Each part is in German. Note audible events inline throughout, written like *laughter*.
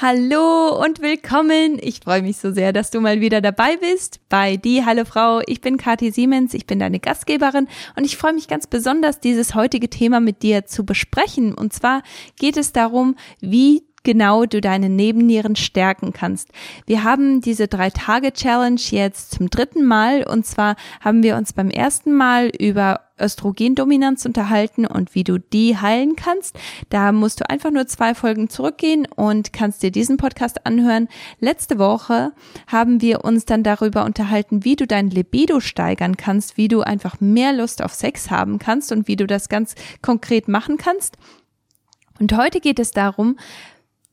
Hallo und willkommen. Ich freue mich so sehr, dass du mal wieder dabei bist bei Die Halle Frau. Ich bin Kathi Siemens, ich bin deine Gastgeberin und ich freue mich ganz besonders, dieses heutige Thema mit dir zu besprechen. Und zwar geht es darum, wie genau du deine Nebennieren stärken kannst. Wir haben diese drei Tage Challenge jetzt zum dritten Mal und zwar haben wir uns beim ersten Mal über Östrogendominanz unterhalten und wie du die heilen kannst. Da musst du einfach nur zwei Folgen zurückgehen und kannst dir diesen Podcast anhören. Letzte Woche haben wir uns dann darüber unterhalten, wie du dein Libido steigern kannst, wie du einfach mehr Lust auf Sex haben kannst und wie du das ganz konkret machen kannst. Und heute geht es darum,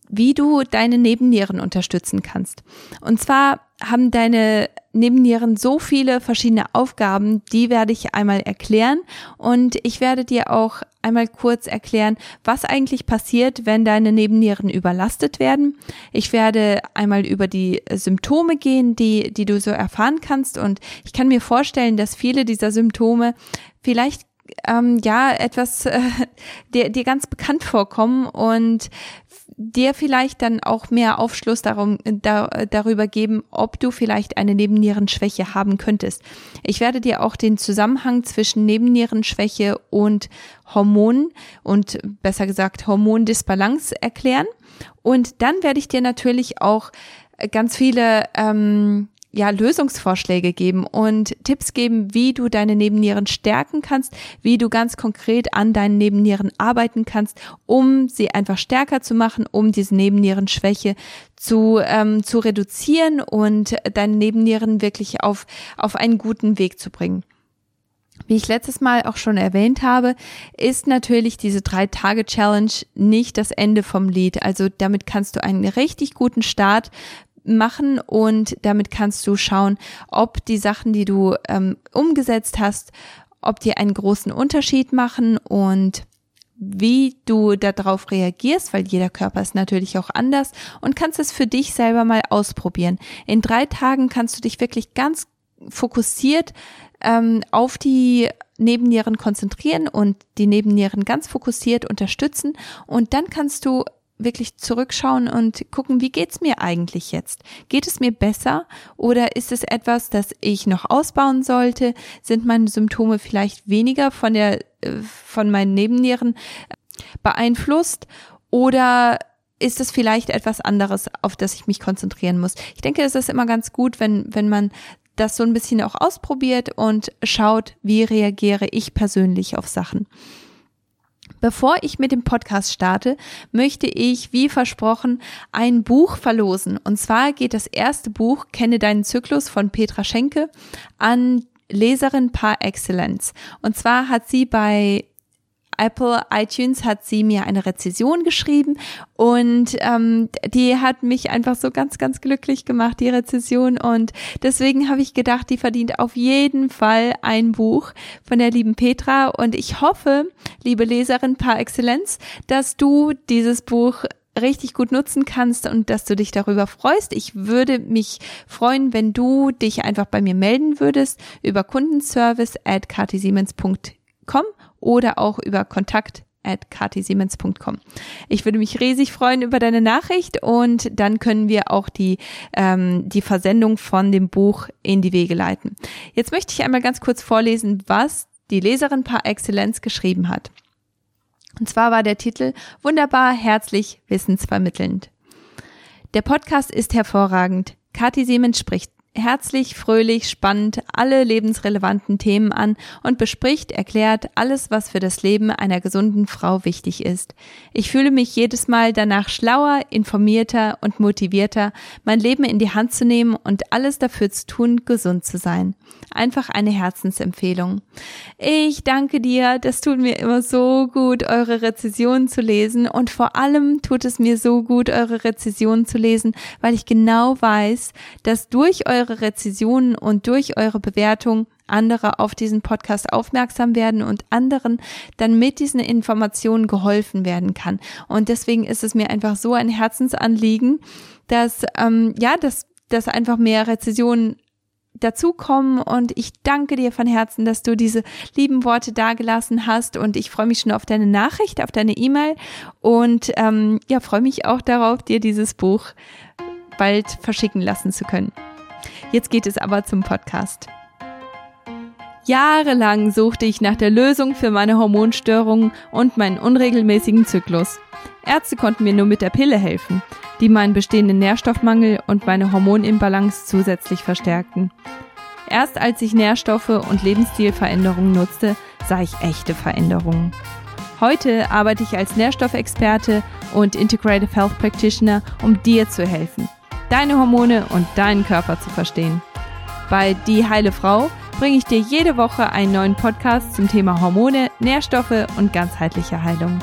wie du deine Nebennieren unterstützen kannst. Und zwar haben deine Nebennieren so viele verschiedene Aufgaben, die werde ich einmal erklären und ich werde dir auch einmal kurz erklären, was eigentlich passiert, wenn deine Nebennieren überlastet werden. Ich werde einmal über die Symptome gehen, die, die du so erfahren kannst und ich kann mir vorstellen, dass viele dieser Symptome vielleicht ähm, ja etwas äh, *laughs* dir, dir ganz bekannt vorkommen und dir vielleicht dann auch mehr Aufschluss darum, da, darüber geben, ob du vielleicht eine Nebennierenschwäche haben könntest. Ich werde dir auch den Zusammenhang zwischen Nebennierenschwäche und Hormonen und besser gesagt Hormondisbalance erklären. Und dann werde ich dir natürlich auch ganz viele ähm, ja, Lösungsvorschläge geben und Tipps geben, wie du deine Nebennieren stärken kannst, wie du ganz konkret an deinen Nebennieren arbeiten kannst, um sie einfach stärker zu machen, um diese Nebennierenschwäche zu, ähm, zu reduzieren und deine Nebennieren wirklich auf, auf einen guten Weg zu bringen. Wie ich letztes Mal auch schon erwähnt habe, ist natürlich diese drei Tage Challenge nicht das Ende vom Lied. Also damit kannst du einen richtig guten Start machen und damit kannst du schauen, ob die Sachen, die du ähm, umgesetzt hast, ob die einen großen Unterschied machen und wie du darauf reagierst, weil jeder Körper ist natürlich auch anders und kannst es für dich selber mal ausprobieren. In drei Tagen kannst du dich wirklich ganz fokussiert ähm, auf die Nebennieren konzentrieren und die Nebennieren ganz fokussiert unterstützen und dann kannst du wirklich zurückschauen und gucken, wie geht's mir eigentlich jetzt? Geht es mir besser oder ist es etwas, das ich noch ausbauen sollte? Sind meine Symptome vielleicht weniger von der äh, von meinen Nebennieren äh, beeinflusst oder ist es vielleicht etwas anderes, auf das ich mich konzentrieren muss? Ich denke, es ist immer ganz gut, wenn wenn man das so ein bisschen auch ausprobiert und schaut, wie reagiere ich persönlich auf Sachen. Bevor ich mit dem Podcast starte, möchte ich, wie versprochen, ein Buch verlosen. Und zwar geht das erste Buch, Kenne deinen Zyklus von Petra Schenke, an Leserin par excellence. Und zwar hat sie bei Apple iTunes hat sie mir eine Rezession geschrieben und ähm, die hat mich einfach so ganz, ganz glücklich gemacht, die Rezession. Und deswegen habe ich gedacht, die verdient auf jeden Fall ein Buch von der lieben Petra. Und ich hoffe, liebe Leserin par excellence, dass du dieses Buch richtig gut nutzen kannst und dass du dich darüber freust. Ich würde mich freuen, wenn du dich einfach bei mir melden würdest über kundenservice at katisiemens.com oder auch über kontakt at katisiemens.com. Ich würde mich riesig freuen über deine Nachricht und dann können wir auch die, ähm, die Versendung von dem Buch in die Wege leiten. Jetzt möchte ich einmal ganz kurz vorlesen, was die Leserin par Excellence geschrieben hat. Und zwar war der Titel Wunderbar, herzlich, wissensvermittelnd. Der Podcast ist hervorragend. Kathi Siemens spricht herzlich, fröhlich, spannend alle lebensrelevanten Themen an und bespricht, erklärt alles, was für das Leben einer gesunden Frau wichtig ist. Ich fühle mich jedes Mal danach schlauer, informierter und motivierter, mein Leben in die Hand zu nehmen und alles dafür zu tun, gesund zu sein. Einfach eine Herzensempfehlung. Ich danke dir, das tut mir immer so gut, eure Rezessionen zu lesen und vor allem tut es mir so gut, eure Rezessionen zu lesen, weil ich genau weiß, dass durch eure eure Rezessionen und durch eure Bewertung andere auf diesen Podcast aufmerksam werden und anderen dann mit diesen Informationen geholfen werden kann. Und deswegen ist es mir einfach so ein Herzensanliegen, dass ähm, ja, dass dass einfach mehr Rezessionen dazukommen und ich danke dir von Herzen, dass du diese lieben Worte dagelassen hast und ich freue mich schon auf deine Nachricht, auf deine E-Mail und ähm, ja, freue mich auch darauf, dir dieses Buch bald verschicken lassen zu können. Jetzt geht es aber zum Podcast. Jahrelang suchte ich nach der Lösung für meine Hormonstörungen und meinen unregelmäßigen Zyklus. Ärzte konnten mir nur mit der Pille helfen, die meinen bestehenden Nährstoffmangel und meine Hormonimbalance zusätzlich verstärkten. Erst als ich Nährstoffe und Lebensstilveränderungen nutzte, sah ich echte Veränderungen. Heute arbeite ich als Nährstoffexperte und Integrative Health Practitioner, um dir zu helfen, deine Hormone und deinen Körper zu verstehen. Bei Die Heile Frau bringe ich dir jede Woche einen neuen Podcast zum Thema Hormone, Nährstoffe und ganzheitliche Heilung.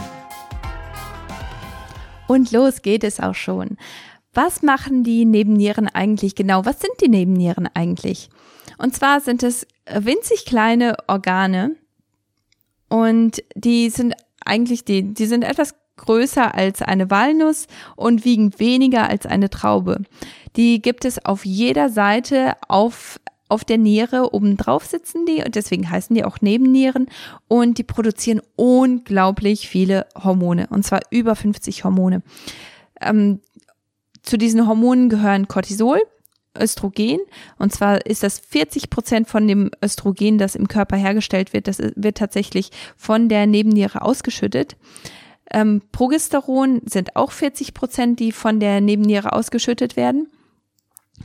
Und los geht es auch schon. Was machen die Nebennieren eigentlich genau? Was sind die Nebennieren eigentlich? Und zwar sind es winzig kleine Organe und die sind eigentlich die, die sind etwas größer als eine Walnuss und wiegen weniger als eine Traube. Die gibt es auf jeder Seite auf auf der Niere obendrauf sitzen die und deswegen heißen die auch Nebennieren und die produzieren unglaublich viele Hormone und zwar über 50 Hormone. Ähm, zu diesen Hormonen gehören Cortisol, Östrogen. Und zwar ist das 40 Prozent von dem Östrogen, das im Körper hergestellt wird, das wird tatsächlich von der Nebenniere ausgeschüttet. Ähm, Progesteron sind auch 40 Prozent, die von der Nebenniere ausgeschüttet werden.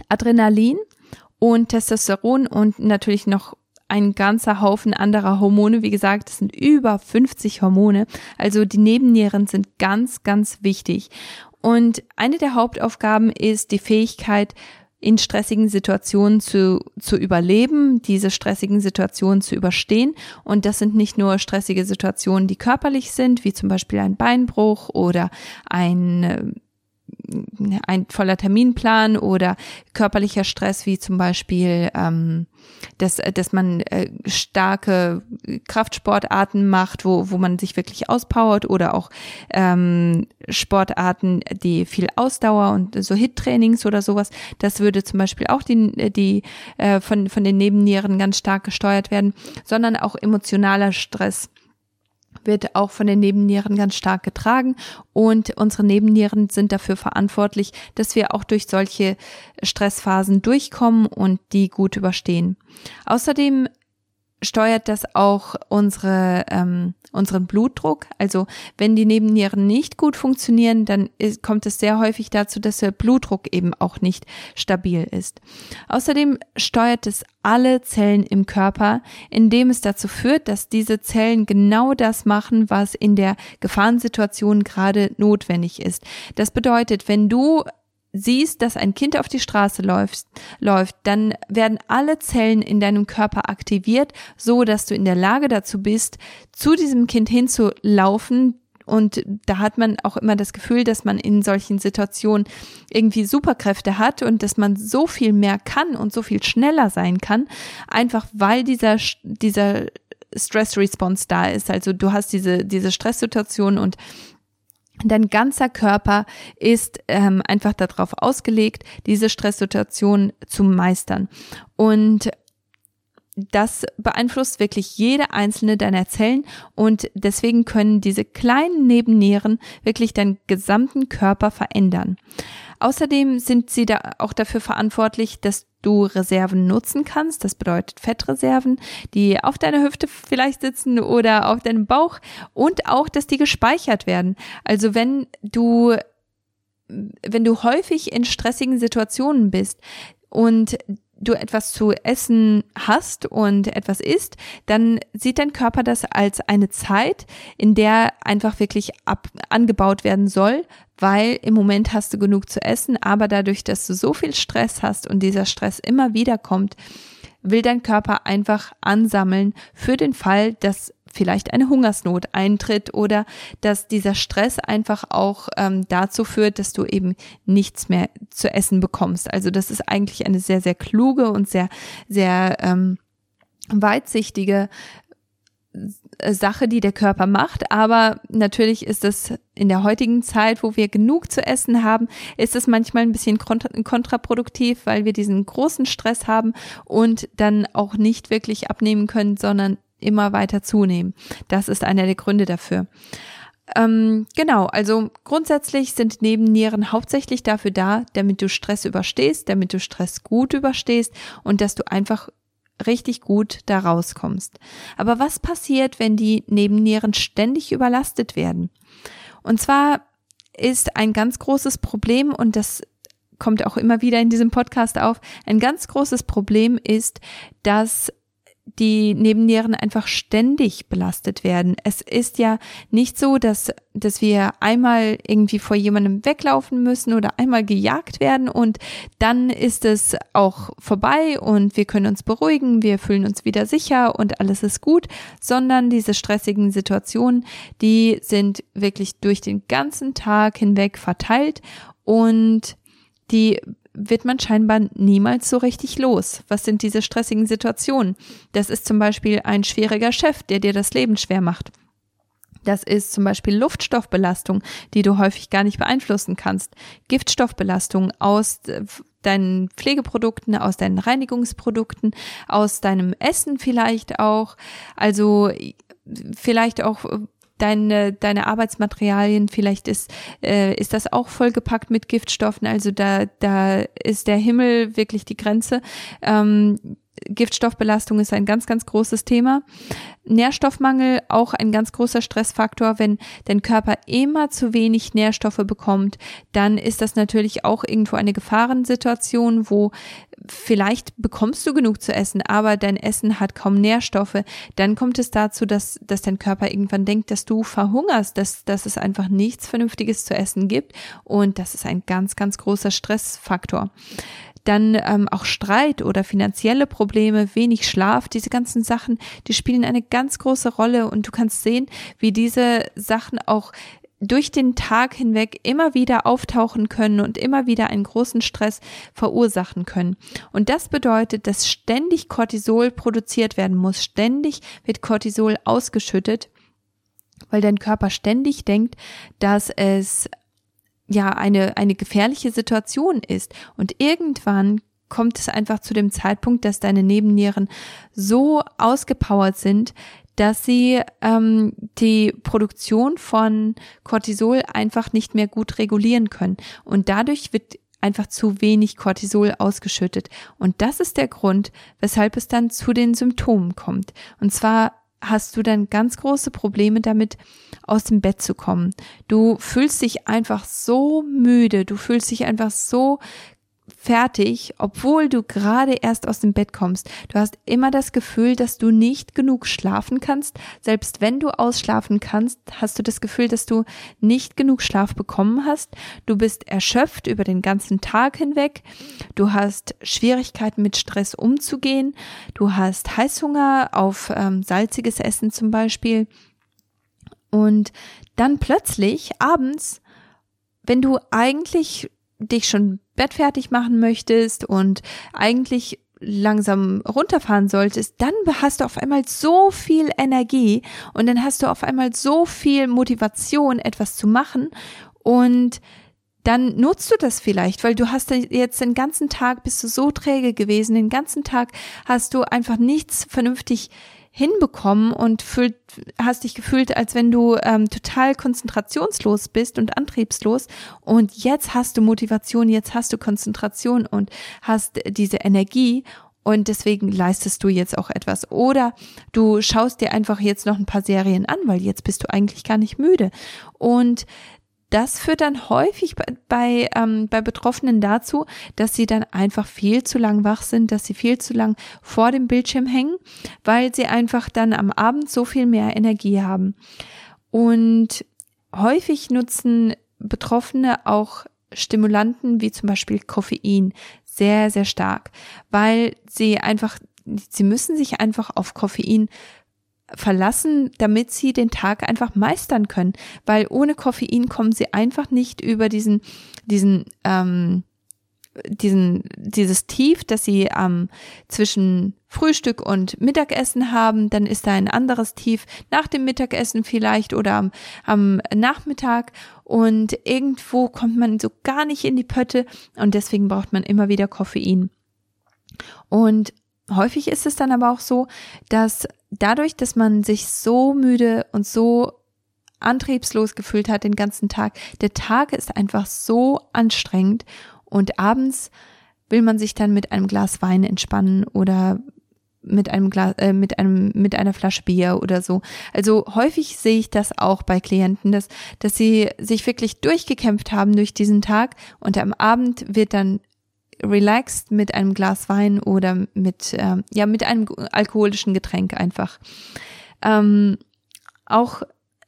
Adrenalin und Testosteron und natürlich noch ein ganzer Haufen anderer Hormone. Wie gesagt, es sind über 50 Hormone. Also die Nebennieren sind ganz, ganz wichtig. Und eine der Hauptaufgaben ist die Fähigkeit, in stressigen Situationen zu, zu überleben, diese stressigen Situationen zu überstehen. Und das sind nicht nur stressige Situationen, die körperlich sind, wie zum Beispiel ein Beinbruch oder ein äh, ein voller Terminplan oder körperlicher Stress, wie zum Beispiel, ähm, dass, dass man äh, starke Kraftsportarten macht, wo, wo man sich wirklich auspowert oder auch ähm, Sportarten, die viel Ausdauer und so Hit-Trainings oder sowas. Das würde zum Beispiel auch die, die äh, von, von den Nebennieren ganz stark gesteuert werden, sondern auch emotionaler Stress wird auch von den Nebennieren ganz stark getragen und unsere Nebennieren sind dafür verantwortlich, dass wir auch durch solche Stressphasen durchkommen und die gut überstehen. Außerdem steuert das auch unsere, ähm, unseren Blutdruck. Also wenn die Nebennieren nicht gut funktionieren, dann ist, kommt es sehr häufig dazu, dass der Blutdruck eben auch nicht stabil ist. Außerdem steuert es alle Zellen im Körper, indem es dazu führt, dass diese Zellen genau das machen, was in der Gefahrensituation gerade notwendig ist. Das bedeutet, wenn du siehst, dass ein Kind auf die Straße läuft, läuft, dann werden alle Zellen in deinem Körper aktiviert, so dass du in der Lage dazu bist, zu diesem Kind hinzulaufen, und da hat man auch immer das Gefühl, dass man in solchen Situationen irgendwie Superkräfte hat und dass man so viel mehr kann und so viel schneller sein kann, einfach weil dieser, dieser Stress Response da ist. Also du hast diese, diese Stresssituation und Dein ganzer Körper ist ähm, einfach darauf ausgelegt, diese Stresssituation zu meistern. Und das beeinflusst wirklich jede einzelne deiner Zellen und deswegen können diese kleinen Nebennieren wirklich deinen gesamten Körper verändern. Außerdem sind sie da auch dafür verantwortlich, dass du Reserven nutzen kannst. Das bedeutet Fettreserven, die auf deiner Hüfte vielleicht sitzen oder auf deinem Bauch und auch, dass die gespeichert werden. Also wenn du wenn du häufig in stressigen Situationen bist und du etwas zu essen hast und etwas isst, dann sieht dein Körper das als eine Zeit, in der einfach wirklich ab, angebaut werden soll, weil im Moment hast du genug zu essen, aber dadurch, dass du so viel Stress hast und dieser Stress immer wieder kommt, will dein Körper einfach ansammeln für den Fall, dass vielleicht eine Hungersnot eintritt oder dass dieser Stress einfach auch ähm, dazu führt, dass du eben nichts mehr zu essen bekommst. Also das ist eigentlich eine sehr, sehr kluge und sehr, sehr ähm, weitsichtige äh, Sache, die der Körper macht, aber natürlich ist es in der heutigen Zeit, wo wir genug zu essen haben, ist es manchmal ein bisschen kontraproduktiv, weil wir diesen großen Stress haben und dann auch nicht wirklich abnehmen können, sondern immer weiter zunehmen. Das ist einer der Gründe dafür. Ähm, genau, also grundsätzlich sind Nebennieren hauptsächlich dafür da, damit du Stress überstehst, damit du Stress gut überstehst und dass du einfach richtig gut da rauskommst. Aber was passiert, wenn die Nebennieren ständig überlastet werden? Und zwar ist ein ganz großes Problem und das kommt auch immer wieder in diesem Podcast auf. Ein ganz großes Problem ist, dass die Nebennieren einfach ständig belastet werden. Es ist ja nicht so, dass, dass wir einmal irgendwie vor jemandem weglaufen müssen oder einmal gejagt werden und dann ist es auch vorbei und wir können uns beruhigen, wir fühlen uns wieder sicher und alles ist gut, sondern diese stressigen Situationen, die sind wirklich durch den ganzen Tag hinweg verteilt und die wird man scheinbar niemals so richtig los. Was sind diese stressigen Situationen? Das ist zum Beispiel ein schwieriger Chef, der dir das Leben schwer macht. Das ist zum Beispiel Luftstoffbelastung, die du häufig gar nicht beeinflussen kannst. Giftstoffbelastung aus äh, deinen Pflegeprodukten, aus deinen Reinigungsprodukten, aus deinem Essen vielleicht auch. Also vielleicht auch deine, deine Arbeitsmaterialien, vielleicht ist, äh, ist das auch vollgepackt mit Giftstoffen, also da, da ist der Himmel wirklich die Grenze. Ähm, Giftstoffbelastung ist ein ganz, ganz großes Thema. Nährstoffmangel auch ein ganz großer Stressfaktor. Wenn dein Körper immer zu wenig Nährstoffe bekommt, dann ist das natürlich auch irgendwo eine Gefahrensituation, wo vielleicht bekommst du genug zu essen, aber dein Essen hat kaum Nährstoffe. Dann kommt es dazu, dass, dass dein Körper irgendwann denkt, dass du verhungerst, dass, dass es einfach nichts Vernünftiges zu essen gibt. Und das ist ein ganz, ganz großer Stressfaktor dann ähm, auch Streit oder finanzielle Probleme, wenig Schlaf, diese ganzen Sachen, die spielen eine ganz große Rolle und du kannst sehen, wie diese Sachen auch durch den Tag hinweg immer wieder auftauchen können und immer wieder einen großen Stress verursachen können. Und das bedeutet, dass ständig Cortisol produziert werden muss. Ständig wird Cortisol ausgeschüttet, weil dein Körper ständig denkt, dass es ja eine, eine gefährliche Situation ist. Und irgendwann kommt es einfach zu dem Zeitpunkt, dass deine Nebennieren so ausgepowert sind, dass sie ähm, die Produktion von Cortisol einfach nicht mehr gut regulieren können. Und dadurch wird einfach zu wenig Cortisol ausgeschüttet. Und das ist der Grund, weshalb es dann zu den Symptomen kommt. Und zwar hast du dann ganz große Probleme damit, aus dem Bett zu kommen. Du fühlst dich einfach so müde, du fühlst dich einfach so fertig, obwohl du gerade erst aus dem Bett kommst. Du hast immer das Gefühl, dass du nicht genug schlafen kannst. Selbst wenn du ausschlafen kannst, hast du das Gefühl, dass du nicht genug Schlaf bekommen hast. Du bist erschöpft über den ganzen Tag hinweg. Du hast Schwierigkeiten mit Stress umzugehen. Du hast Heißhunger auf ähm, salziges Essen zum Beispiel. Und dann plötzlich abends, wenn du eigentlich dich schon Bett fertig machen möchtest und eigentlich langsam runterfahren solltest, dann hast du auf einmal so viel Energie und dann hast du auf einmal so viel Motivation, etwas zu machen und dann nutzt du das vielleicht, weil du hast jetzt den ganzen Tag bist du so träge gewesen, den ganzen Tag hast du einfach nichts vernünftig hinbekommen und fühlt, hast dich gefühlt, als wenn du ähm, total konzentrationslos bist und antriebslos. Und jetzt hast du Motivation, jetzt hast du Konzentration und hast diese Energie und deswegen leistest du jetzt auch etwas. Oder du schaust dir einfach jetzt noch ein paar Serien an, weil jetzt bist du eigentlich gar nicht müde. Und das führt dann häufig bei, bei, ähm, bei Betroffenen dazu, dass sie dann einfach viel zu lang wach sind, dass sie viel zu lang vor dem Bildschirm hängen, weil sie einfach dann am Abend so viel mehr Energie haben. Und häufig nutzen Betroffene auch Stimulanten wie zum Beispiel Koffein sehr, sehr stark, weil sie einfach, sie müssen sich einfach auf Koffein verlassen, damit sie den Tag einfach meistern können. Weil ohne Koffein kommen sie einfach nicht über diesen, diesen, ähm, diesen, dieses Tief, das sie ähm, zwischen Frühstück und Mittagessen haben, dann ist da ein anderes Tief nach dem Mittagessen vielleicht oder am, am Nachmittag und irgendwo kommt man so gar nicht in die Pötte und deswegen braucht man immer wieder Koffein. Und häufig ist es dann aber auch so, dass dadurch, dass man sich so müde und so antriebslos gefühlt hat den ganzen Tag, der Tag ist einfach so anstrengend und abends will man sich dann mit einem Glas Wein entspannen oder mit einem Glas, äh, mit einem, mit einer Flasche Bier oder so. Also häufig sehe ich das auch bei Klienten, dass, dass sie sich wirklich durchgekämpft haben durch diesen Tag und am Abend wird dann relaxed mit einem Glas Wein oder mit, äh, ja, mit einem alkoholischen Getränk einfach. Ähm, auch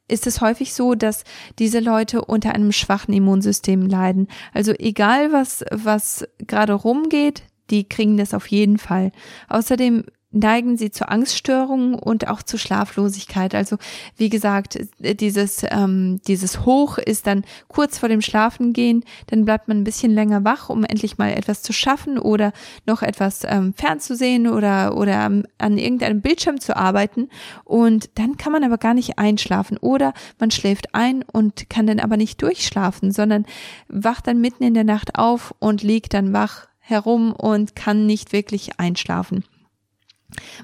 ist es häufig so, dass diese Leute unter einem schwachen Immunsystem leiden. Also egal was, was gerade rumgeht, die kriegen das auf jeden Fall. Außerdem neigen sie zu Angststörungen und auch zu Schlaflosigkeit. Also wie gesagt, dieses ähm, dieses Hoch ist dann kurz vor dem Schlafengehen, dann bleibt man ein bisschen länger wach, um endlich mal etwas zu schaffen oder noch etwas ähm, fernzusehen oder oder an irgendeinem Bildschirm zu arbeiten und dann kann man aber gar nicht einschlafen oder man schläft ein und kann dann aber nicht durchschlafen, sondern wacht dann mitten in der Nacht auf und liegt dann wach herum und kann nicht wirklich einschlafen.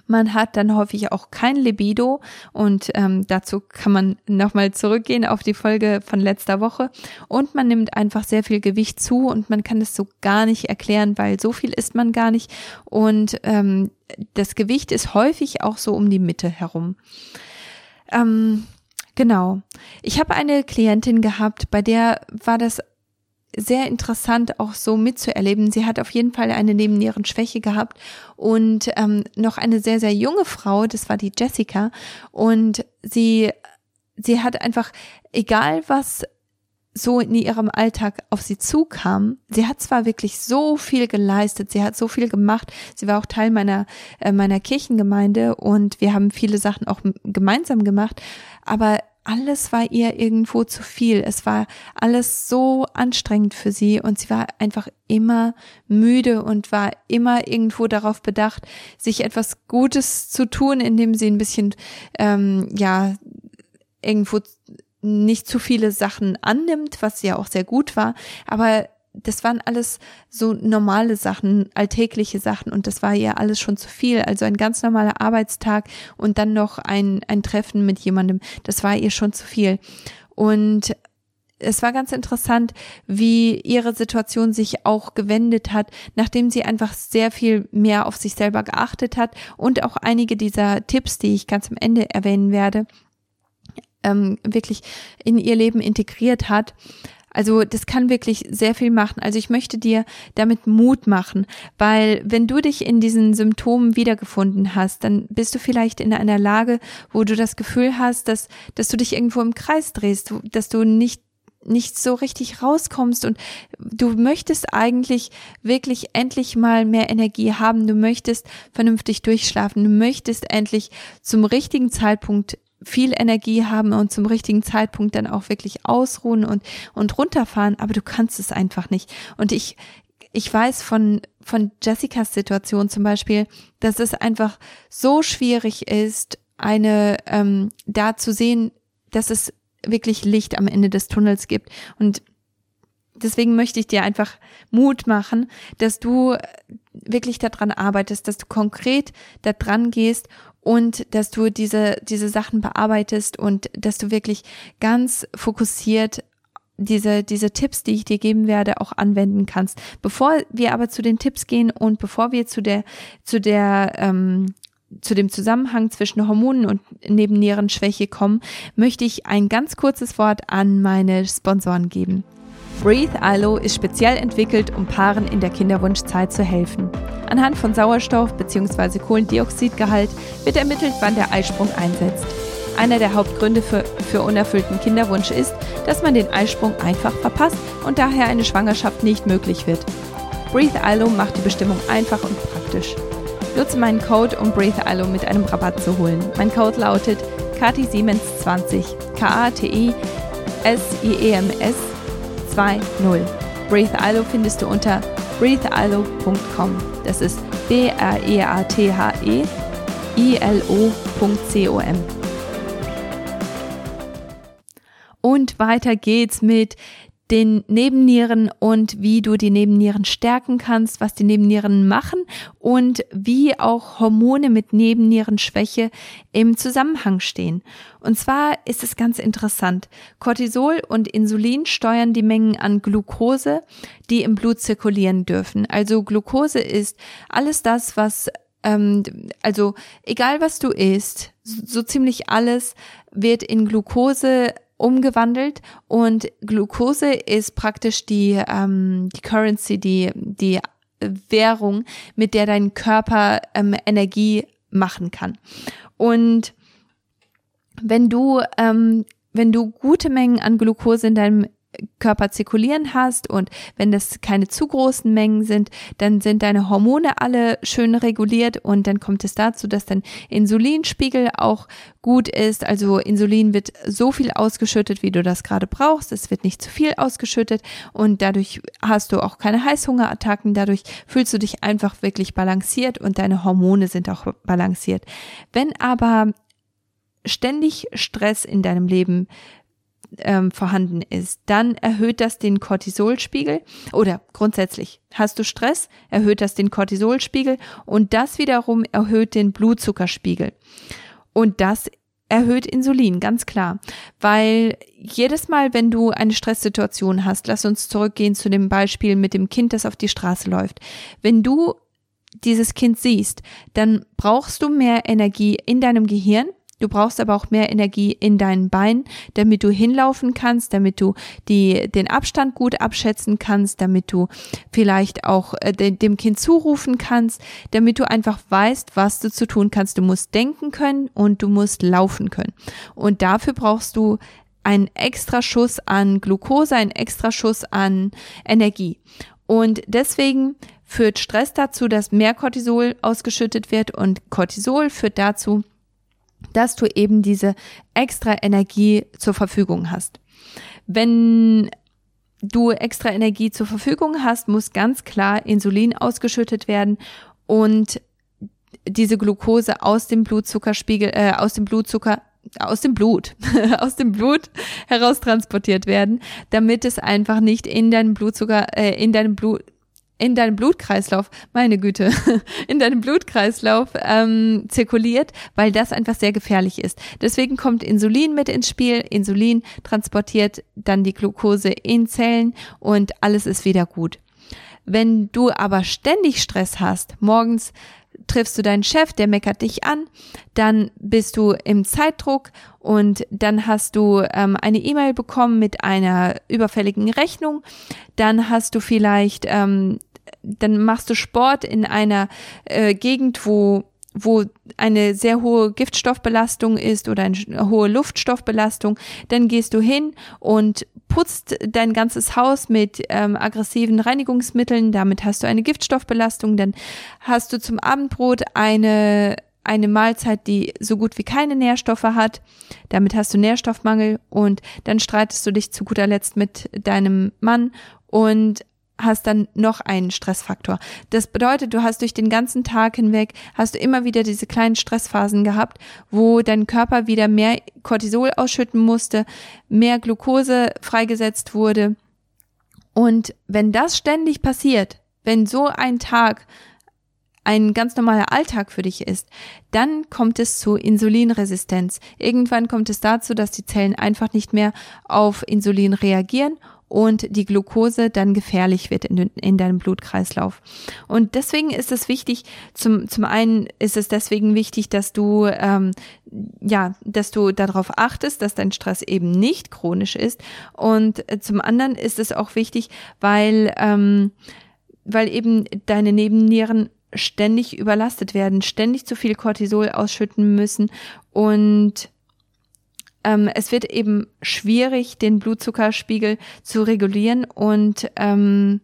Man hat dann häufig auch kein Libido und ähm, dazu kann man nochmal zurückgehen auf die Folge von letzter Woche und man nimmt einfach sehr viel Gewicht zu und man kann es so gar nicht erklären, weil so viel isst man gar nicht und ähm, das Gewicht ist häufig auch so um die Mitte herum. Ähm, genau. Ich habe eine Klientin gehabt, bei der war das sehr interessant auch so mitzuerleben. Sie hat auf jeden Fall eine Nebennierenschwäche gehabt und ähm, noch eine sehr, sehr junge Frau, das war die Jessica. Und sie, sie hat einfach, egal was so in ihrem Alltag auf sie zukam. Sie hat zwar wirklich so viel geleistet, sie hat so viel gemacht. Sie war auch Teil meiner äh, meiner Kirchengemeinde und wir haben viele Sachen auch gemeinsam gemacht, aber alles war ihr irgendwo zu viel. Es war alles so anstrengend für sie und sie war einfach immer müde und war immer irgendwo darauf bedacht, sich etwas Gutes zu tun, indem sie ein bisschen, ähm, ja, irgendwo nicht zu viele Sachen annimmt, was ja auch sehr gut war, aber das waren alles so normale Sachen, alltägliche Sachen und das war ihr alles schon zu viel. Also ein ganz normaler Arbeitstag und dann noch ein, ein Treffen mit jemandem, das war ihr schon zu viel. Und es war ganz interessant, wie ihre Situation sich auch gewendet hat, nachdem sie einfach sehr viel mehr auf sich selber geachtet hat und auch einige dieser Tipps, die ich ganz am Ende erwähnen werde, ähm, wirklich in ihr Leben integriert hat. Also das kann wirklich sehr viel machen. Also ich möchte dir damit Mut machen, weil wenn du dich in diesen Symptomen wiedergefunden hast, dann bist du vielleicht in einer Lage, wo du das Gefühl hast, dass, dass du dich irgendwo im Kreis drehst, dass du nicht nicht so richtig rauskommst und du möchtest eigentlich wirklich endlich mal mehr Energie haben, du möchtest vernünftig durchschlafen, du möchtest endlich zum richtigen Zeitpunkt viel Energie haben und zum richtigen Zeitpunkt dann auch wirklich ausruhen und, und runterfahren, aber du kannst es einfach nicht. Und ich, ich weiß von, von Jessicas Situation zum Beispiel, dass es einfach so schwierig ist, eine, ähm, da zu sehen, dass es wirklich Licht am Ende des Tunnels gibt. Und deswegen möchte ich dir einfach Mut machen, dass du wirklich daran arbeitest, dass du konkret daran gehst und dass du diese, diese Sachen bearbeitest und dass du wirklich ganz fokussiert diese, diese Tipps, die ich dir geben werde, auch anwenden kannst. Bevor wir aber zu den Tipps gehen und bevor wir zu der, zu der, ähm, zu dem Zusammenhang zwischen Hormonen und Nebennierenschwäche kommen, möchte ich ein ganz kurzes Wort an meine Sponsoren geben. Breathe ILO ist speziell entwickelt, um Paaren in der Kinderwunschzeit zu helfen. Anhand von Sauerstoff- bzw. Kohlendioxidgehalt wird ermittelt, wann der Eisprung einsetzt. Einer der Hauptgründe für, für unerfüllten Kinderwunsch ist, dass man den Eisprung einfach verpasst und daher eine Schwangerschaft nicht möglich wird. Breathe ILO macht die Bestimmung einfach und praktisch. Nutze meinen Code, um Breathe ILO mit einem Rabatt zu holen. Mein Code lautet KT Siemens 20. K-A-T-I S-I-E-M-S 2.0. Breathe ILO findest du unter breatheilo.com. Das ist B-R-E-A-T-H-E I-L-O.com. Und weiter geht's mit den Nebennieren und wie du die Nebennieren stärken kannst, was die Nebennieren machen und wie auch Hormone mit Nebennierenschwäche im Zusammenhang stehen. Und zwar ist es ganz interessant. Cortisol und Insulin steuern die Mengen an Glucose, die im Blut zirkulieren dürfen. Also Glucose ist alles das, was ähm, also egal was du isst, so ziemlich alles wird in Glucose umgewandelt und Glucose ist praktisch die, ähm, die Currency, die, die Währung, mit der dein Körper ähm, Energie machen kann. Und wenn du, ähm, wenn du gute Mengen an Glucose in deinem Körper zirkulieren hast und wenn das keine zu großen Mengen sind, dann sind deine Hormone alle schön reguliert und dann kommt es dazu, dass dein Insulinspiegel auch gut ist. Also Insulin wird so viel ausgeschüttet, wie du das gerade brauchst. Es wird nicht zu viel ausgeschüttet und dadurch hast du auch keine Heißhungerattacken. Dadurch fühlst du dich einfach wirklich balanciert und deine Hormone sind auch balanciert. Wenn aber ständig Stress in deinem Leben ähm, vorhanden ist, dann erhöht das den Cortisolspiegel oder grundsätzlich hast du Stress, erhöht das den Cortisolspiegel und das wiederum erhöht den Blutzuckerspiegel. Und das erhöht Insulin, ganz klar. Weil jedes Mal, wenn du eine Stresssituation hast, lass uns zurückgehen zu dem Beispiel mit dem Kind, das auf die Straße läuft. Wenn du dieses Kind siehst, dann brauchst du mehr Energie in deinem Gehirn, Du brauchst aber auch mehr Energie in deinen Beinen, damit du hinlaufen kannst, damit du die, den Abstand gut abschätzen kannst, damit du vielleicht auch äh, dem Kind zurufen kannst, damit du einfach weißt, was du zu tun kannst. Du musst denken können und du musst laufen können. Und dafür brauchst du einen extra Schuss an Glucose, einen extra Schuss an Energie. Und deswegen führt Stress dazu, dass mehr Cortisol ausgeschüttet wird und Cortisol führt dazu, dass du eben diese extra Energie zur Verfügung hast. Wenn du extra Energie zur Verfügung hast, muss ganz klar Insulin ausgeschüttet werden und diese Glucose aus dem Blutzuckerspiegel, äh, aus dem Blutzucker aus dem Blut, *laughs* aus dem Blut heraustransportiert werden, damit es einfach nicht in deinem Blutzucker, äh, in deinem Blut, in deinem Blutkreislauf, meine Güte, *laughs* in deinem Blutkreislauf ähm, zirkuliert, weil das einfach sehr gefährlich ist. Deswegen kommt Insulin mit ins Spiel. Insulin transportiert dann die Glucose in Zellen und alles ist wieder gut. Wenn du aber ständig Stress hast, morgens triffst du deinen Chef, der meckert dich an, dann bist du im Zeitdruck und dann hast du ähm, eine E-Mail bekommen mit einer überfälligen Rechnung, dann hast du vielleicht, ähm, dann machst du Sport in einer äh, Gegend, wo wo eine sehr hohe Giftstoffbelastung ist oder eine hohe Luftstoffbelastung, dann gehst du hin und putzt dein ganzes Haus mit ähm, aggressiven Reinigungsmitteln. Damit hast du eine Giftstoffbelastung. Dann hast du zum Abendbrot eine eine Mahlzeit, die so gut wie keine Nährstoffe hat. Damit hast du Nährstoffmangel und dann streitest du dich zu guter Letzt mit deinem Mann und hast dann noch einen Stressfaktor. Das bedeutet, du hast durch den ganzen Tag hinweg, hast du immer wieder diese kleinen Stressphasen gehabt, wo dein Körper wieder mehr Cortisol ausschütten musste, mehr Glucose freigesetzt wurde. Und wenn das ständig passiert, wenn so ein Tag ein ganz normaler Alltag für dich ist, dann kommt es zu Insulinresistenz. Irgendwann kommt es dazu, dass die Zellen einfach nicht mehr auf Insulin reagieren und die Glucose dann gefährlich wird in, in deinem Blutkreislauf. Und deswegen ist es wichtig, zum, zum einen ist es deswegen wichtig, dass du, ähm, ja, dass du darauf achtest, dass dein Stress eben nicht chronisch ist. Und äh, zum anderen ist es auch wichtig, weil, ähm, weil eben deine Nebennieren ständig überlastet werden, ständig zu viel Cortisol ausschütten müssen und ähm, es wird eben schwierig, den Blutzuckerspiegel zu regulieren und ähm,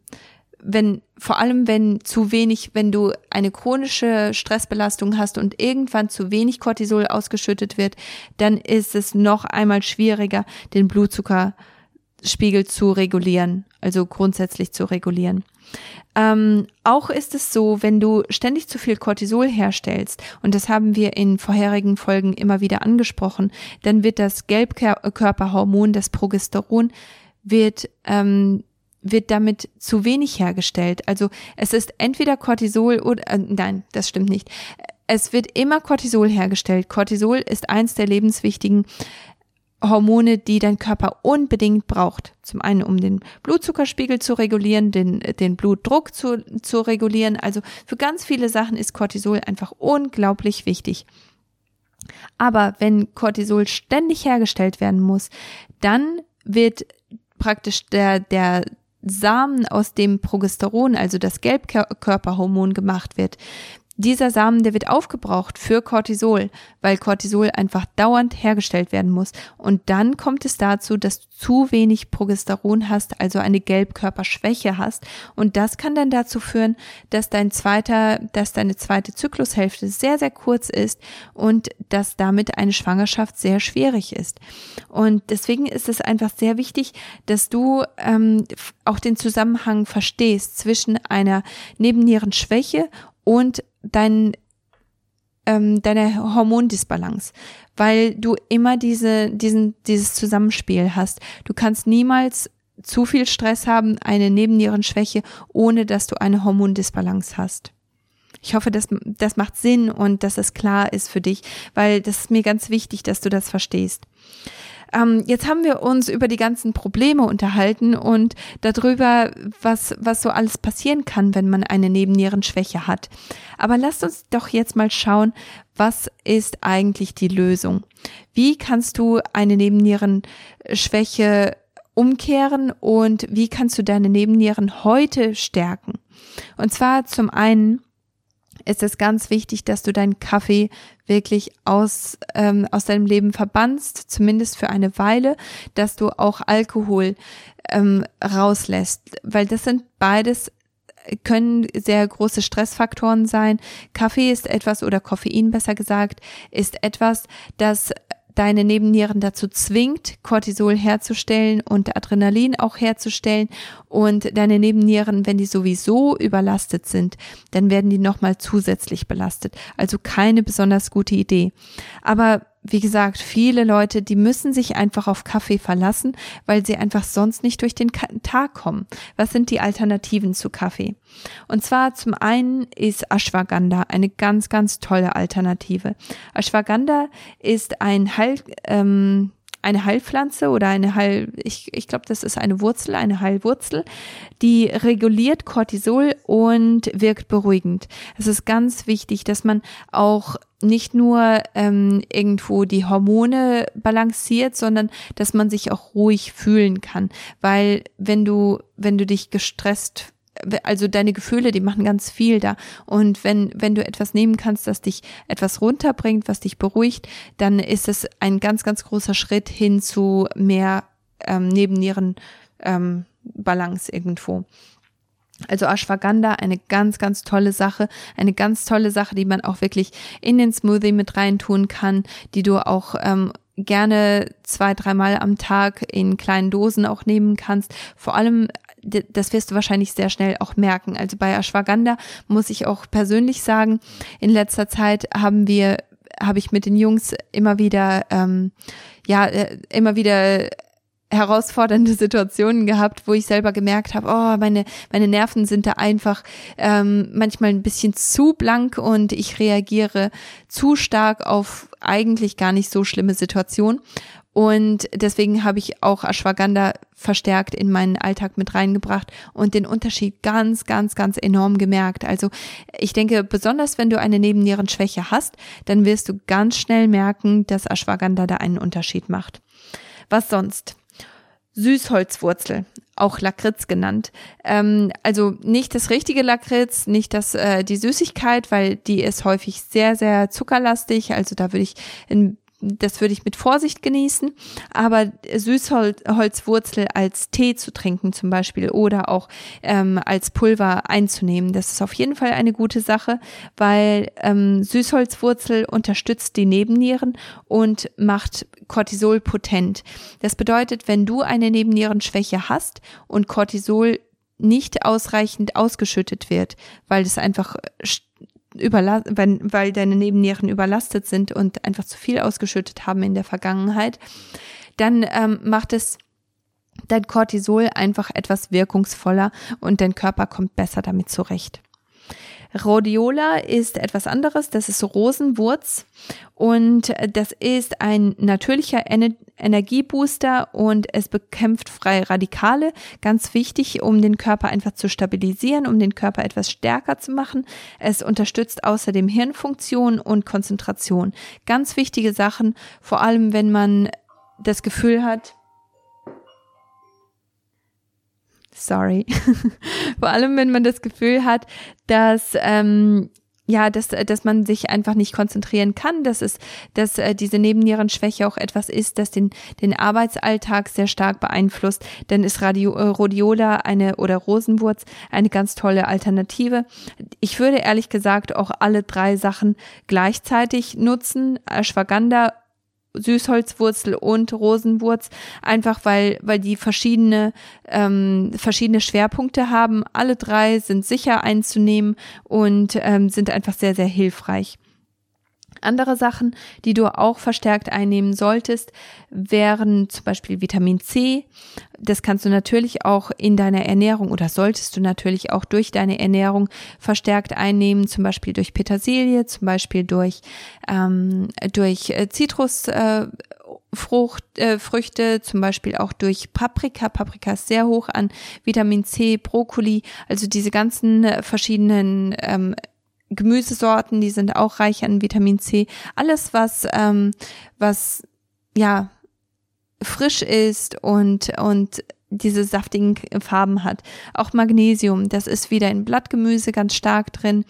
wenn vor allem wenn zu wenig, wenn du eine chronische Stressbelastung hast und irgendwann zu wenig Cortisol ausgeschüttet wird, dann ist es noch einmal schwieriger, den Blutzucker Spiegel zu regulieren, also grundsätzlich zu regulieren. Ähm, auch ist es so, wenn du ständig zu viel Cortisol herstellst, und das haben wir in vorherigen Folgen immer wieder angesprochen, dann wird das Gelbkörperhormon, das Progesteron, wird ähm, wird damit zu wenig hergestellt. Also es ist entweder Cortisol oder äh, nein, das stimmt nicht. Es wird immer Cortisol hergestellt. Cortisol ist eins der lebenswichtigen Hormone, die dein Körper unbedingt braucht. Zum einen, um den Blutzuckerspiegel zu regulieren, den, den Blutdruck zu, zu regulieren. Also für ganz viele Sachen ist Cortisol einfach unglaublich wichtig. Aber wenn Cortisol ständig hergestellt werden muss, dann wird praktisch der, der Samen, aus dem Progesteron, also das Gelbkörperhormon gemacht wird, dieser Samen, der wird aufgebraucht für Cortisol, weil Cortisol einfach dauernd hergestellt werden muss. Und dann kommt es dazu, dass du zu wenig Progesteron hast, also eine Gelbkörperschwäche hast. Und das kann dann dazu führen, dass dein zweiter, dass deine zweite Zyklushälfte sehr, sehr kurz ist und dass damit eine Schwangerschaft sehr schwierig ist. Und deswegen ist es einfach sehr wichtig, dass du ähm, auch den Zusammenhang verstehst zwischen einer Nebennierenschwäche und dein, ähm, deine Hormondisbalance, weil du immer diese, diesen, dieses Zusammenspiel hast. Du kannst niemals zu viel Stress haben, eine Nebennierenschwäche, ohne dass du eine Hormondisbalance hast. Ich hoffe, das, das macht Sinn und dass es klar ist für dich, weil das ist mir ganz wichtig, dass du das verstehst. Ähm, jetzt haben wir uns über die ganzen Probleme unterhalten und darüber, was, was so alles passieren kann, wenn man eine Nebennierenschwäche hat. Aber lasst uns doch jetzt mal schauen, was ist eigentlich die Lösung? Wie kannst du eine Nebennierenschwäche umkehren und wie kannst du deine Nebennieren heute stärken? Und zwar zum einen ist es ganz wichtig, dass du deinen Kaffee wirklich aus, ähm, aus deinem Leben verbannst, zumindest für eine Weile, dass du auch Alkohol ähm, rauslässt, weil das sind beides können sehr große Stressfaktoren sein. Kaffee ist etwas oder Koffein besser gesagt, ist etwas, das deine Nebennieren dazu zwingt, Cortisol herzustellen und Adrenalin auch herzustellen und deine Nebennieren, wenn die sowieso überlastet sind, dann werden die nochmal zusätzlich belastet. Also keine besonders gute Idee. Aber wie gesagt, viele Leute, die müssen sich einfach auf Kaffee verlassen, weil sie einfach sonst nicht durch den Tag kommen. Was sind die Alternativen zu Kaffee? Und zwar zum einen ist Ashwagandha eine ganz, ganz tolle Alternative. Ashwagandha ist ein Heil, ähm, eine Heilpflanze oder eine Heil, ich, ich glaube, das ist eine Wurzel, eine Heilwurzel, die reguliert Cortisol und wirkt beruhigend. Es ist ganz wichtig, dass man auch nicht nur ähm, irgendwo die Hormone balanciert, sondern dass man sich auch ruhig fühlen kann, weil wenn du wenn du dich gestresst also deine Gefühle, die machen ganz viel da. Und wenn, wenn du etwas nehmen kannst, das dich etwas runterbringt, was dich beruhigt, dann ist es ein ganz, ganz großer Schritt hin zu mehr ähm, Nebennieren ähm, Balance irgendwo. Also Ashwagandha, eine ganz, ganz tolle Sache, eine ganz tolle Sache, die man auch wirklich in den Smoothie mit reintun kann, die du auch ähm, gerne zwei, dreimal am Tag in kleinen Dosen auch nehmen kannst. Vor allem das wirst du wahrscheinlich sehr schnell auch merken. Also bei Ashwagandha muss ich auch persönlich sagen, in letzter Zeit haben wir, habe ich mit den Jungs immer wieder, ähm, ja, äh, immer wieder herausfordernde *laughs* Situationen gehabt, wo ich selber gemerkt habe, oh, meine, meine Nerven sind da einfach ähm, manchmal ein bisschen zu blank und ich reagiere zu stark auf eigentlich gar nicht so schlimme Situationen. Und deswegen habe ich auch Ashwagandha verstärkt in meinen Alltag mit reingebracht und den Unterschied ganz, ganz, ganz enorm gemerkt. Also ich denke, besonders wenn du eine Nebennierenschwäche hast, dann wirst du ganz schnell merken, dass Ashwagandha da einen Unterschied macht. Was sonst? Süßholzwurzel, auch Lakritz genannt. Ähm, also nicht das richtige Lakritz, nicht das äh, die Süßigkeit, weil die ist häufig sehr sehr zuckerlastig. Also da würde ich in das würde ich mit Vorsicht genießen, aber Süßholzwurzel als Tee zu trinken zum Beispiel oder auch ähm, als Pulver einzunehmen, das ist auf jeden Fall eine gute Sache, weil ähm, Süßholzwurzel unterstützt die Nebennieren und macht Cortisol potent. Das bedeutet, wenn du eine Nebennierenschwäche hast und Cortisol nicht ausreichend ausgeschüttet wird, weil es einfach wenn, weil deine Nebennieren überlastet sind und einfach zu viel ausgeschüttet haben in der Vergangenheit, dann ähm, macht es dein Cortisol einfach etwas wirkungsvoller und dein Körper kommt besser damit zurecht. Rhodiola ist etwas anderes, das ist Rosenwurz und das ist ein natürlicher Ener Energiebooster und es bekämpft freie Radikale, ganz wichtig, um den Körper einfach zu stabilisieren, um den Körper etwas stärker zu machen. Es unterstützt außerdem Hirnfunktion und Konzentration. Ganz wichtige Sachen, vor allem wenn man das Gefühl hat, sorry. *laughs* Vor allem, wenn man das Gefühl hat, dass ähm, ja, dass, dass man sich einfach nicht konzentrieren kann, dass es, dass äh, diese Nebennierenschwäche auch etwas ist, das den, den Arbeitsalltag sehr stark beeinflusst, dann ist Radio, äh, Rhodiola eine oder Rosenwurz eine ganz tolle Alternative. Ich würde ehrlich gesagt auch alle drei Sachen gleichzeitig nutzen. Ashwagandha Süßholzwurzel und Rosenwurz, einfach weil, weil die verschiedene, ähm, verschiedene Schwerpunkte haben. Alle drei sind sicher einzunehmen und ähm, sind einfach sehr, sehr hilfreich. Andere Sachen, die du auch verstärkt einnehmen solltest, wären zum Beispiel Vitamin C. Das kannst du natürlich auch in deiner Ernährung oder solltest du natürlich auch durch deine Ernährung verstärkt einnehmen, zum Beispiel durch Petersilie, zum Beispiel durch, ähm, durch äh, Zitrus. Äh, Frucht, äh, Früchte, zum Beispiel auch durch Paprika. Paprika ist sehr hoch an Vitamin C, Brokkoli, also diese ganzen verschiedenen ähm, Gemüsesorten, die sind auch reich an Vitamin C. Alles, was, ähm, was, ja, frisch ist und, und diese saftigen Farben hat. Auch Magnesium, das ist wieder in Blattgemüse ganz stark drin.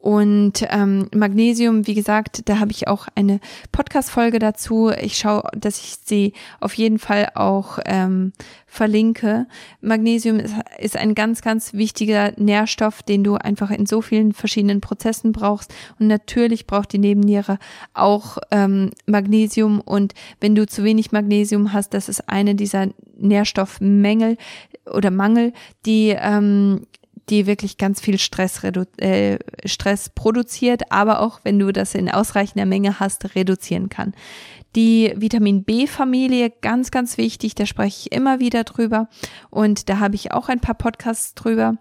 Und ähm, Magnesium, wie gesagt, da habe ich auch eine Podcast-Folge dazu. Ich schaue, dass ich sie auf jeden Fall auch ähm, verlinke. Magnesium ist, ist ein ganz, ganz wichtiger Nährstoff, den du einfach in so vielen verschiedenen Prozessen brauchst. Und natürlich braucht die Nebenniere auch ähm, Magnesium. Und wenn du zu wenig Magnesium hast, das ist eine dieser Nährstoffmängel oder Mangel, die ähm, die wirklich ganz viel Stress, äh, Stress produziert, aber auch, wenn du das in ausreichender Menge hast, reduzieren kann. Die Vitamin B-Familie, ganz, ganz wichtig, da spreche ich immer wieder drüber und da habe ich auch ein paar Podcasts drüber.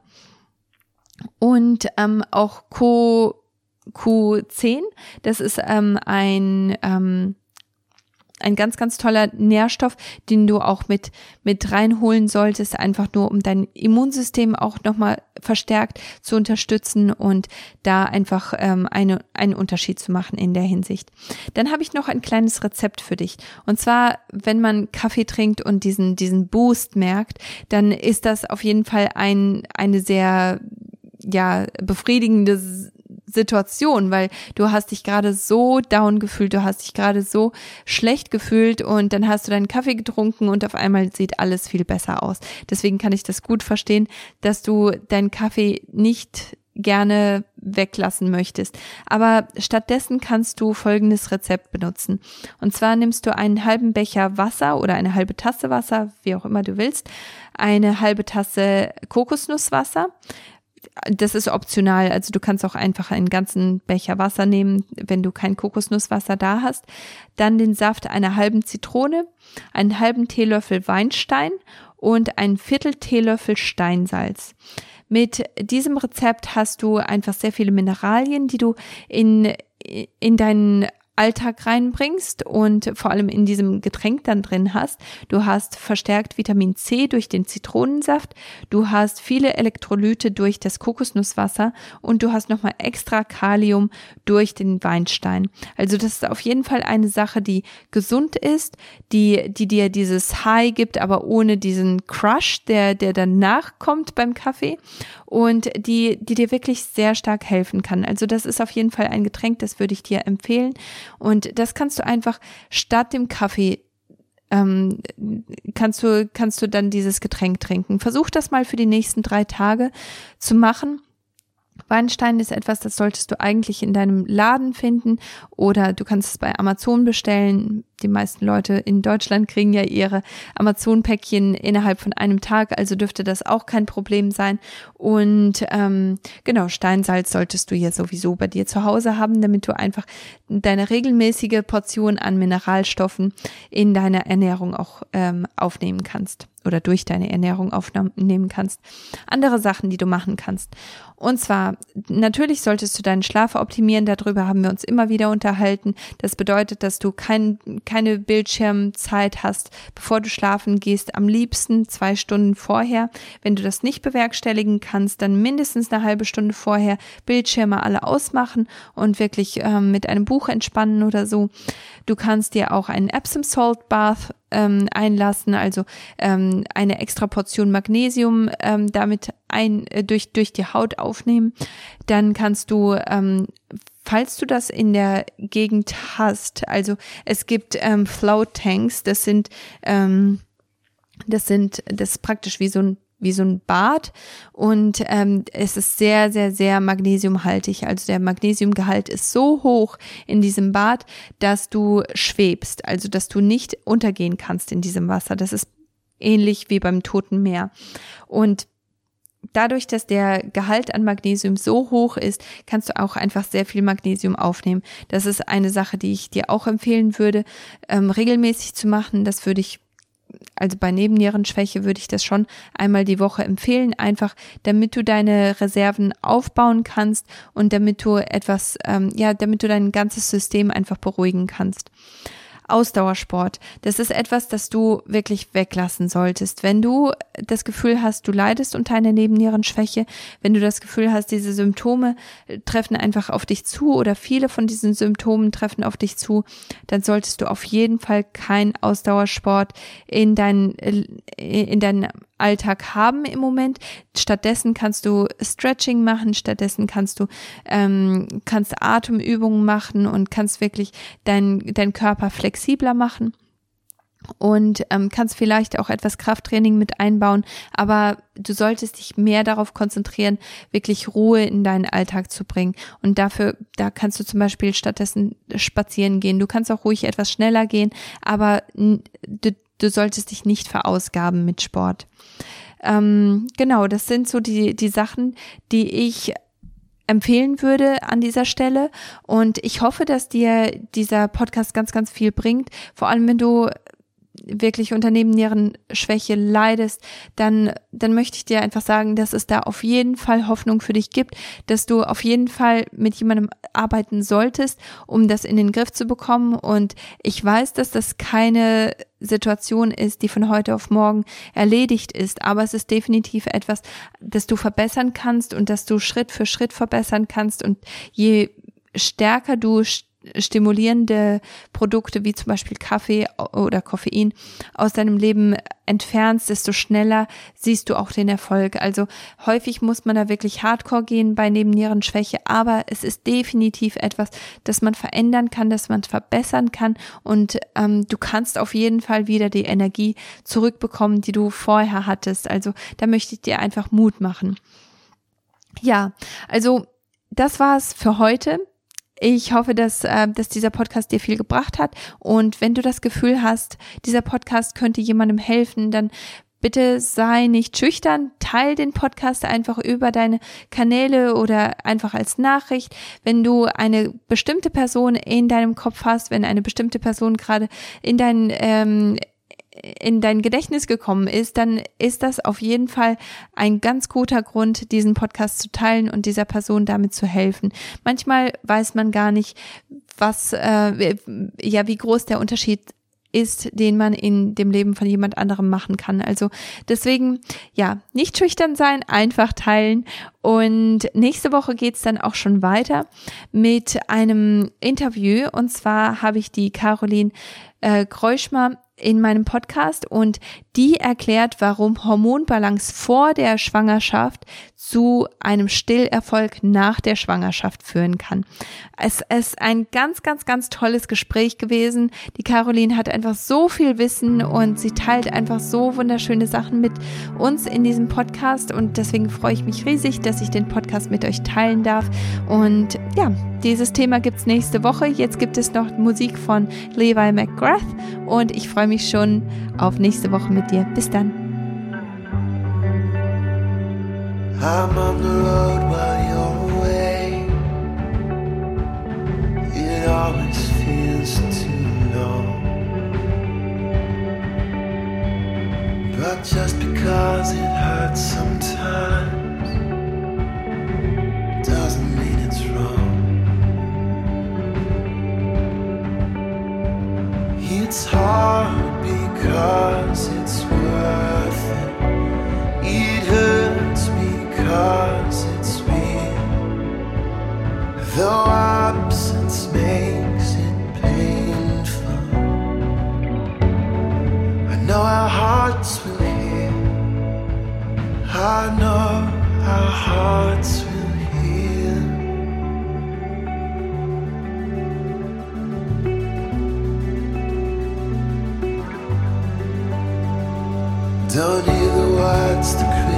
Und ähm, auch Co Q10, das ist ähm, ein ähm, ein ganz, ganz toller Nährstoff, den du auch mit, mit reinholen solltest, einfach nur um dein Immunsystem auch nochmal verstärkt zu unterstützen und da einfach ähm, eine, einen Unterschied zu machen in der Hinsicht. Dann habe ich noch ein kleines Rezept für dich. Und zwar, wenn man Kaffee trinkt und diesen, diesen Boost merkt, dann ist das auf jeden Fall ein, eine sehr ja, befriedigende Situation, weil du hast dich gerade so down gefühlt, du hast dich gerade so schlecht gefühlt und dann hast du deinen Kaffee getrunken und auf einmal sieht alles viel besser aus. Deswegen kann ich das gut verstehen, dass du deinen Kaffee nicht gerne weglassen möchtest. Aber stattdessen kannst du folgendes Rezept benutzen. Und zwar nimmst du einen halben Becher Wasser oder eine halbe Tasse Wasser, wie auch immer du willst, eine halbe Tasse Kokosnusswasser, das ist optional. Also du kannst auch einfach einen ganzen Becher Wasser nehmen, wenn du kein Kokosnusswasser da hast. Dann den Saft einer halben Zitrone, einen halben Teelöffel Weinstein und einen Viertel Teelöffel Steinsalz. Mit diesem Rezept hast du einfach sehr viele Mineralien, die du in, in deinen Alltag reinbringst und vor allem in diesem Getränk dann drin hast. Du hast verstärkt Vitamin C durch den Zitronensaft, du hast viele Elektrolyte durch das Kokosnusswasser und du hast nochmal extra Kalium durch den Weinstein. Also das ist auf jeden Fall eine Sache, die gesund ist, die, die dir dieses High gibt, aber ohne diesen Crush, der, der danach kommt beim Kaffee und die, die dir wirklich sehr stark helfen kann. Also das ist auf jeden Fall ein Getränk, das würde ich dir empfehlen. Und das kannst du einfach statt dem Kaffee ähm, kannst du kannst du dann dieses Getränk trinken. Versuch das mal für die nächsten drei Tage zu machen Weinstein ist etwas, das solltest du eigentlich in deinem Laden finden oder du kannst es bei Amazon bestellen. Die meisten Leute in Deutschland kriegen ja ihre Amazon-Päckchen innerhalb von einem Tag, also dürfte das auch kein Problem sein. Und ähm, genau, Steinsalz solltest du ja sowieso bei dir zu Hause haben, damit du einfach deine regelmäßige Portion an Mineralstoffen in deiner Ernährung auch ähm, aufnehmen kannst oder durch deine Ernährung aufnehmen kannst. Andere Sachen, die du machen kannst. Und zwar, natürlich solltest du deinen Schlaf optimieren. Darüber haben wir uns immer wieder unterhalten. Das bedeutet, dass du kein, keine Bildschirmzeit hast, bevor du schlafen gehst. Am liebsten zwei Stunden vorher. Wenn du das nicht bewerkstelligen kannst, dann mindestens eine halbe Stunde vorher Bildschirme alle ausmachen und wirklich ähm, mit einem Buch entspannen oder so. Du kannst dir auch einen Epsom Salt Bath ähm, einlassen, also ähm, eine extra Portion Magnesium ähm, damit ein äh, durch durch die Haut aufnehmen. Dann kannst du ähm, falls du das in der Gegend hast, also es gibt ähm, Float Tanks, das sind ähm, das sind das ist praktisch wie so ein wie so ein Bad und ähm, es ist sehr, sehr, sehr magnesiumhaltig. Also der Magnesiumgehalt ist so hoch in diesem Bad, dass du schwebst, also dass du nicht untergehen kannst in diesem Wasser. Das ist ähnlich wie beim Toten Meer. Und dadurch, dass der Gehalt an Magnesium so hoch ist, kannst du auch einfach sehr viel Magnesium aufnehmen. Das ist eine Sache, die ich dir auch empfehlen würde, ähm, regelmäßig zu machen. Das würde ich also bei Nebennierenschwäche würde ich das schon einmal die Woche empfehlen, einfach damit du deine Reserven aufbauen kannst und damit du etwas, ähm, ja, damit du dein ganzes System einfach beruhigen kannst. Ausdauersport. Das ist etwas, das du wirklich weglassen solltest. Wenn du das Gefühl hast, du leidest unter einer Nebennierenschwäche, wenn du das Gefühl hast, diese Symptome treffen einfach auf dich zu oder viele von diesen Symptomen treffen auf dich zu, dann solltest du auf jeden Fall kein Ausdauersport in dein, in dein Alltag haben im Moment. Stattdessen kannst du Stretching machen, stattdessen kannst du ähm, kannst Atemübungen machen und kannst wirklich deinen dein Körper flexibler machen und ähm, kannst vielleicht auch etwas Krafttraining mit einbauen, aber du solltest dich mehr darauf konzentrieren, wirklich Ruhe in deinen Alltag zu bringen. Und dafür, da kannst du zum Beispiel stattdessen spazieren gehen. Du kannst auch ruhig etwas schneller gehen, aber du, du solltest dich nicht verausgaben mit Sport. Ähm, genau, das sind so die, die Sachen, die ich empfehlen würde an dieser Stelle. Und ich hoffe, dass dir dieser Podcast ganz, ganz viel bringt. Vor allem, wenn du wirklich unter Nebennierenschwäche leidest, dann, dann möchte ich dir einfach sagen, dass es da auf jeden Fall Hoffnung für dich gibt, dass du auf jeden Fall mit jemandem arbeiten solltest, um das in den Griff zu bekommen. Und ich weiß, dass das keine Situation ist, die von heute auf morgen erledigt ist, aber es ist definitiv etwas, das du verbessern kannst und das du Schritt für Schritt verbessern kannst. Und je stärker du stimulierende Produkte wie zum Beispiel Kaffee oder Koffein aus deinem Leben entfernst, desto schneller siehst du auch den Erfolg. Also häufig muss man da wirklich hardcore gehen bei Nebennierenschwäche, aber es ist definitiv etwas, das man verändern kann, das man verbessern kann und ähm, du kannst auf jeden Fall wieder die Energie zurückbekommen, die du vorher hattest. Also da möchte ich dir einfach Mut machen. Ja, also das war's für heute. Ich hoffe, dass, äh, dass dieser Podcast dir viel gebracht hat. Und wenn du das Gefühl hast, dieser Podcast könnte jemandem helfen, dann bitte sei nicht schüchtern, teil den Podcast einfach über deine Kanäle oder einfach als Nachricht. Wenn du eine bestimmte Person in deinem Kopf hast, wenn eine bestimmte Person gerade in dein ähm, in dein Gedächtnis gekommen ist, dann ist das auf jeden Fall ein ganz guter Grund, diesen Podcast zu teilen und dieser Person damit zu helfen. Manchmal weiß man gar nicht, was, äh, ja, wie groß der Unterschied ist, den man in dem Leben von jemand anderem machen kann. Also deswegen, ja, nicht schüchtern sein, einfach teilen. Und nächste Woche geht's dann auch schon weiter mit einem Interview. Und zwar habe ich die Caroline äh, Kreuschmer in meinem Podcast und die erklärt, warum Hormonbalance vor der Schwangerschaft zu einem Stillerfolg nach der Schwangerschaft führen kann. Es ist ein ganz, ganz, ganz tolles Gespräch gewesen. Die Caroline hat einfach so viel Wissen und sie teilt einfach so wunderschöne Sachen mit uns in diesem Podcast und deswegen freue ich mich riesig, dass ich den Podcast mit euch teilen darf. Und ja, dieses Thema gibt's nächste Woche. Jetzt gibt es noch Musik von Levi McGrath und ich freue mich schon auf nächste Woche mit dir. Bis dann. I'm on the road while you're away. It always feels too long. But just because it hurts sometimes doesn't mean it's wrong. It's hard because it's worth it. It hurts because it's real. Though absence makes it painful, I know our hearts will heal. I know our hearts Don't need the words to cry.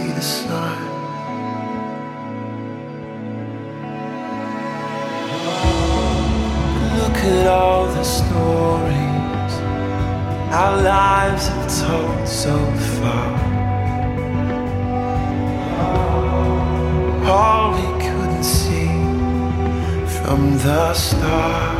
See the sign. Look at all the stories our lives have told so far. All we couldn't see from the start.